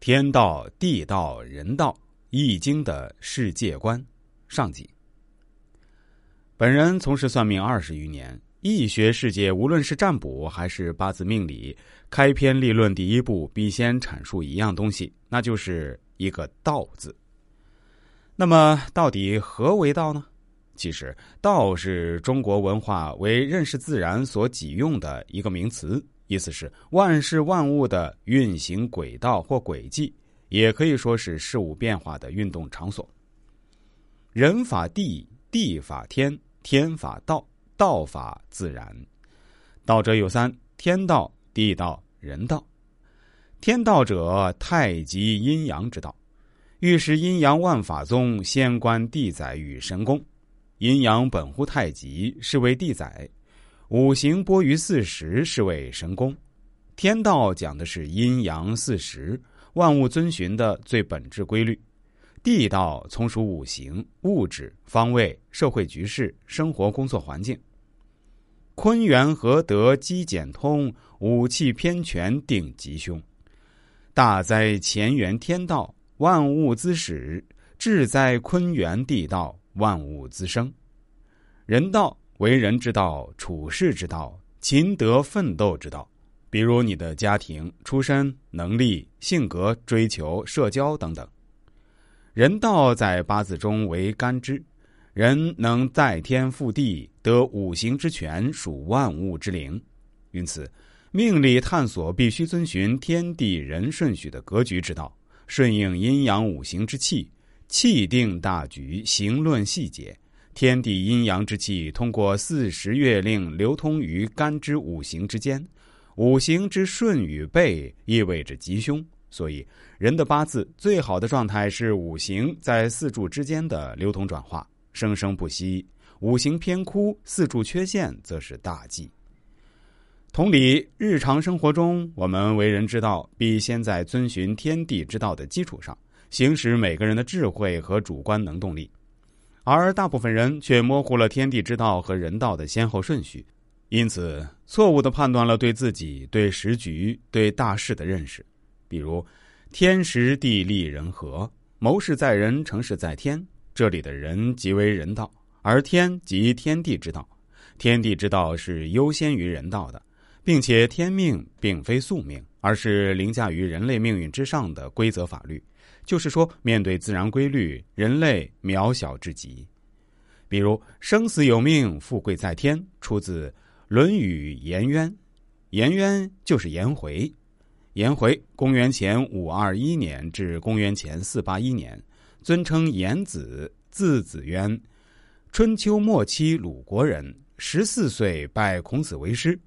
天道、地道、人道，《易经》的世界观上集。本人从事算命二十余年，易学世界无论是占卜还是八字命理，开篇立论第一步必先阐述一样东西，那就是一个“道”字。那么，到底何为道呢？其实，道是中国文化为认识自然所己用的一个名词。意思是万事万物的运行轨道或轨迹，也可以说是事物变化的运动场所。人法地，地法天，天法道，道法自然。道者有三：天道、地道、人道。天道者，太极阴阳之道。欲识阴阳万法宗，先观地载与神功。阴阳本乎太极，是为地载。五行播于四时，是谓神功。天道讲的是阴阳四时，万物遵循的最本质规律。地道从属五行、物质、方位、社会局势、生活工作环境。坤元合德，积简通，武器偏全，定吉凶。大灾乾元天道，万物滋始；至灾坤元地道，万物滋生。人道。为人之道，处世之道，勤德奋斗之道。比如你的家庭、出身、能力、性格、追求、社交等等。人道在八字中为干支，人能在天覆地，得五行之权，属万物之灵。因此，命理探索必须遵循天地人顺序的格局之道，顺应阴阳五行之气，气定大局，行论细节。天地阴阳之气通过四时月令流通于干支五行之间，五行之顺与背意味着吉凶。所以，人的八字最好的状态是五行在四柱之间的流通转化，生生不息；五行偏枯，四柱缺陷，则是大忌。同理，日常生活中，我们为人之道，必先在遵循天地之道的基础上，行使每个人的智慧和主观能动力。而大部分人却模糊了天地之道和人道的先后顺序，因此错误的判断了对自己、对时局、对大事的认识。比如，天时地利人和，谋事在人，成事在天。这里的人即为人道，而天即天地之道。天地之道是优先于人道的，并且天命并非宿命，而是凌驾于人类命运之上的规则法律。就是说，面对自然规律，人类渺小至极。比如“生死有命，富贵在天”，出自《论语·颜渊》。颜渊就是颜回。颜回，公元前五二一年至公元前四八一年，尊称颜子，字子渊。春秋末期鲁国人，十四岁拜孔子为师，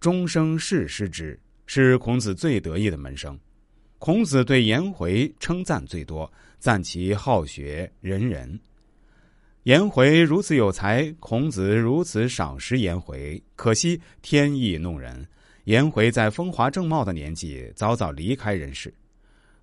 终生侍师之，是孔子最得意的门生。孔子对颜回称赞最多，赞其好学仁人。颜回如此有才，孔子如此赏识颜回，可惜天意弄人。颜回在风华正茂的年纪早早离开人世。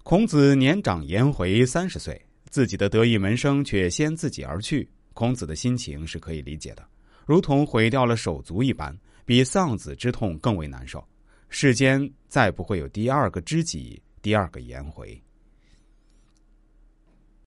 孔子年长颜回三十岁，自己的得意门生却先自己而去，孔子的心情是可以理解的，如同毁掉了手足一般，比丧子之痛更为难受。世间再不会有第二个知己。第二个颜回。